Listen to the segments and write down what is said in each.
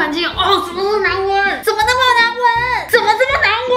款精油哦，怎么那么难闻？怎么那么难闻？怎么这么难闻？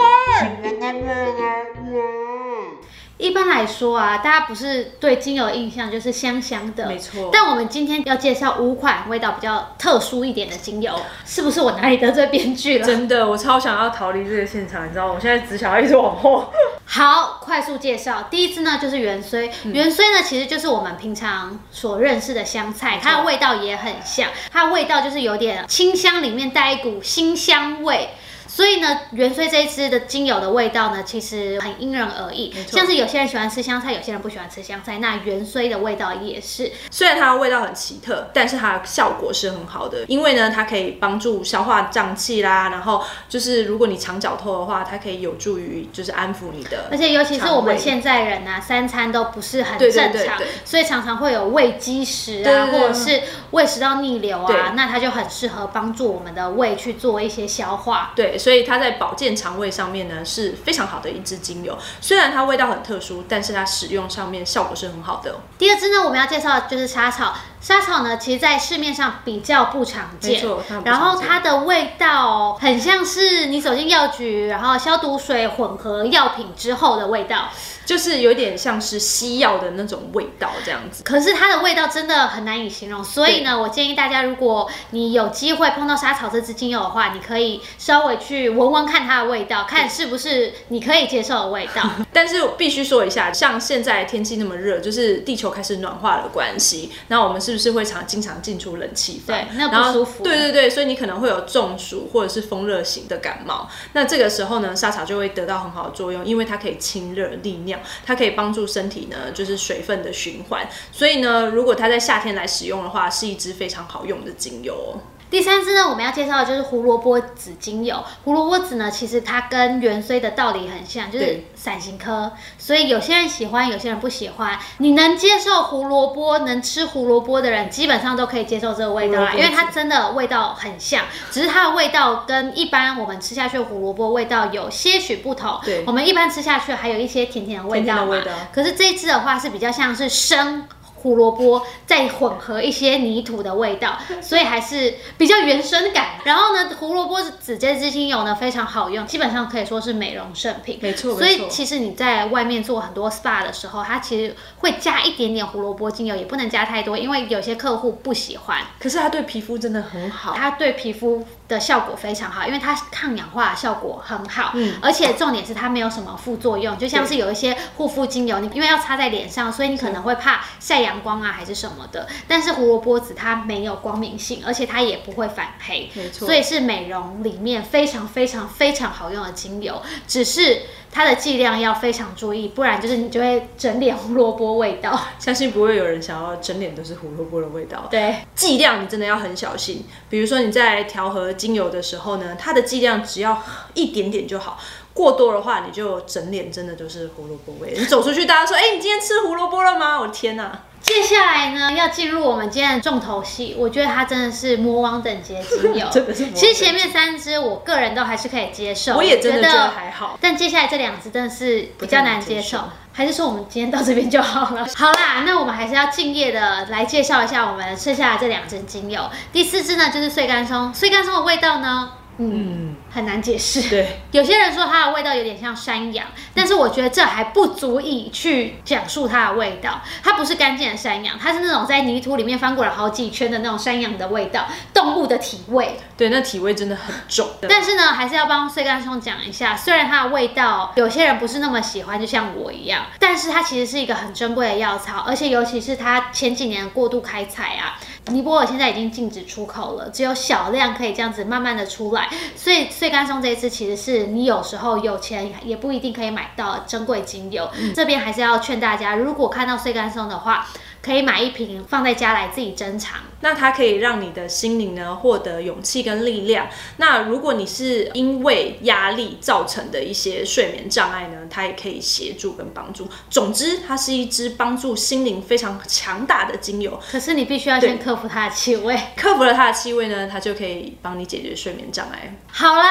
一般来说啊，大家不是对精油的印象就是香香的，没错但我们今天要介绍五款味道比较特殊一点的精油，是不是我哪里得罪编剧了？真的，我超想要逃离这个现场，你知道吗？我现在只想要一直往后。好，快速介绍，第一支呢就是芫荽，芫荽呢其实就是我们平常所认识的香菜，它的味道也很像，它的味道就是有点清香，里面带一股辛香味。所以呢，元荽这一支的精油的味道呢，其实很因人而异。像是有些人喜欢吃香菜，有些人不喜欢吃香菜。那元荽的味道也是。虽然它的味道很奇特，但是它的效果是很好的，因为呢，它可以帮助消化胀气啦，然后就是如果你肠绞痛的话，它可以有助于就是安抚你的，而且尤其是我们现在人啊，三餐都不是很正常，对对所以常常会有胃积食啊，或者是胃食道逆流啊，那它就很适合帮助我们的胃去做一些消化。对，所以它在保健肠胃上面呢是非常好的一支精油。虽然它味道很特殊，但是它使用上面效果是很好的。第二支呢，我们要介绍的就是莎草。沙草呢，其实在市面上比较不常见，然后它的味道很像是你走进药局，然后消毒水混合药品之后的味道。就是有点像是西药的那种味道这样子。可是它的味道真的很难以形容，所以呢，我建议大家，如果你有机会碰到沙草这支精油的话，你可以稍微去闻闻看它的味道，看是不是你可以接受的味道。但是必须说一下，像现在天气那么热，就是地球开始暖化的关系，那我们是不是会常经常进出冷气房？对那不舒服对对对，所以你可能会有中暑或者是风热型的感冒。那这个时候呢，沙茶就会得到很好的作用，因为它可以清热利尿，它可以帮助身体呢就是水分的循环。所以呢，如果它在夏天来使用的话，是一支非常好用的精油哦。第三支呢，我们要介绍的就是胡萝卜籽精油。胡萝卜籽呢，其实它跟元荽的道理很像，就是对伞形科，所以有些人喜欢，有些人不喜欢。你能接受胡萝卜，能吃胡萝卜的人，基本上都可以接受这个味道啦，因为它真的味道很像，只是它的味道跟一般我们吃下去的胡萝卜味道有些许不同。对我们一般吃下去还有一些甜甜的味道嘛，甜甜的味道可是这一支的话是比较像是生。胡萝卜再混合一些泥土的味道，所以还是比较原生感。然后呢，胡萝卜籽这支精油呢非常好用，基本上可以说是美容圣品。没错所以其实你在外面做很多 SPA 的时候，它其实会加一点点胡萝卜精油，也不能加太多，因为有些客户不喜欢。可是它对皮肤真的很好。它对皮肤的效果非常好，因为它抗氧化效果很好，嗯。而且重点是它没有什么副作用，就像是有一些护肤精油，你因为要擦在脸上，所以你可能会怕晒阳光啊还是什么的，但是胡萝卜籽它没有光明性，而且它也不会反黑，没错。所以是美容里面非常非常非常好用的精油，只是它的剂量要非常注意，不然就是你就会整脸胡萝卜味道。相信不会有人想要整脸都是胡萝卜的味道。对，剂量你真的要很小心。比如说你在调和精油的时候呢，它的剂量只要一点点就好。过多的话，你就整脸真的都是胡萝卜味。你走出去，大家说：“哎、你今天吃胡萝卜了吗？”我的天哪！接下来呢，要进入我们今天的重头戏，我觉得它真的是魔王等级的精油，真的是其实前面三支我个人都还是可以接受，我也真的觉觉得还好但接下来这两支真的是比较难接受。还是说我们今天到这边就好了？好啦，那我们还是要敬业的来介绍一下我们剩下的这两支精油。第四支呢就是碎干松，碎干松的味道呢，嗯，很难解释。对，有些人说它的味道有点像山羊，但是我觉得这还不足以去讲述它的味道。它不是干净的山羊，它是那种在泥土里面翻过了好几圈的那种山羊的味道，动物的体味。对，那体味真的很重。但是呢，还是要帮碎干松讲一下，虽然它的味道有些人不是那么喜欢，就像我一样，但是它其实是一个很珍贵的药草，而且尤其是它前几年过度开采啊，尼泊尔现在已经禁止出口了，只有小量可以这样子慢慢的出来，所以碎干松这一次其实是你有时候有钱也不一定可以买到珍贵精油。这边还是要劝大家，如果看到碎干松的话，可以买一瓶放在家来自己珍藏。那它可以让你的心灵呢获得勇气跟力量。那如果你是因为压力造成的一些睡眠障碍呢，它也可以协助跟帮助。总之，它是一支帮助心灵非常强大的精油。可是你必须要先克服它的气味。克服了它的气味呢，它就可以帮你解决睡眠障碍。好啦，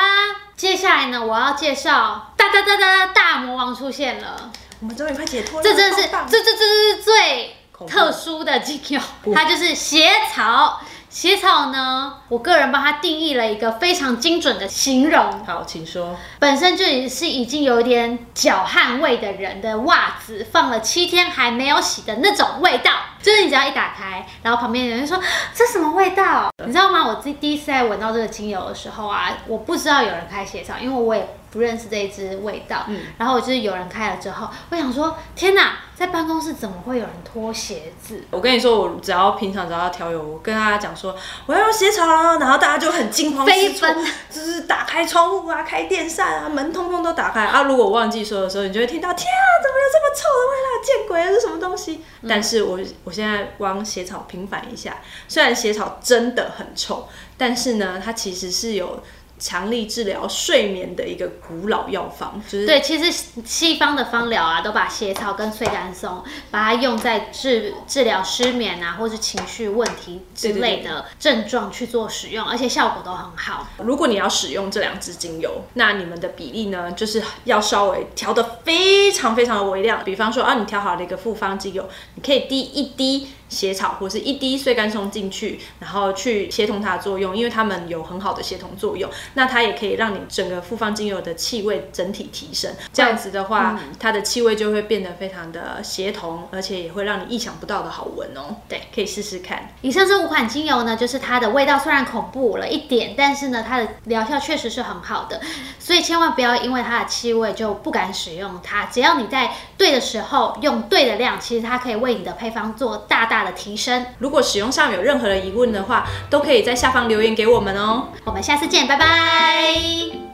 接下来呢，我要介绍哒哒哒哒哒大魔王出现了，我们终于快解脱了，这真的是好棒这这这这是最恐怖特殊的精油，它就是鞋草。鞋草呢，我个人帮它定义了一个非常精准的形容，好，请说。本身就是已经有点脚汗味的人的袜子，放了七天还没有洗的那种味道，就是你只要一打开，然后旁边有人说这什么味道，你知道吗？我自第一次在闻到这个精油的时候啊，我不知道有人开鞋草，因为我也。不认识这一支味道，嗯，然后就是有人开了之后，我想说，天哪，在办公室怎么会有人脱鞋子？我跟你说，我只要平常只要调油，我跟大家讲说我要用鞋草了，然后大家就很惊慌失措，就是打开窗户啊，开电扇啊，门通通都打开啊。如果我忘记说的时候，你就会听到，天啊，怎么有这么臭的味道？见鬼了，是什么东西？但是我我现在帮鞋草平反一下，虽然鞋草真的很臭，但是呢，它其实是有。强力治疗睡眠的一个古老药方，就是对，其实西方的方疗啊，都把血草跟碎干松，把它用在治治疗失眠啊，或是情绪问题之类的症状去做使用，而且效果都很好。如果你要使用这两支精油，那你们的比例呢，就是要稍微调的非常非常的微量。比方说啊，你调好了一个复方精油，你可以滴一滴。血草或是一滴碎干松进去，然后去协同它的作用，因为它们有很好的协同作用。那它也可以让你整个复方精油的气味整体提升。这样子的话，它的气味就会变得非常的协同，而且也会让你意想不到的好闻哦。对，可以试试看。以上这五款精油呢，就是它的味道虽然恐怖了一点，但是呢，它的疗效确实是很好的。所以千万不要因为它的气味就不敢使用它。只要你在对的时候用对的量，其实它可以为你的配方做大大的提升，如果使用上有任何的疑问的话，都可以在下方留言给我们哦。我们下次见，拜拜。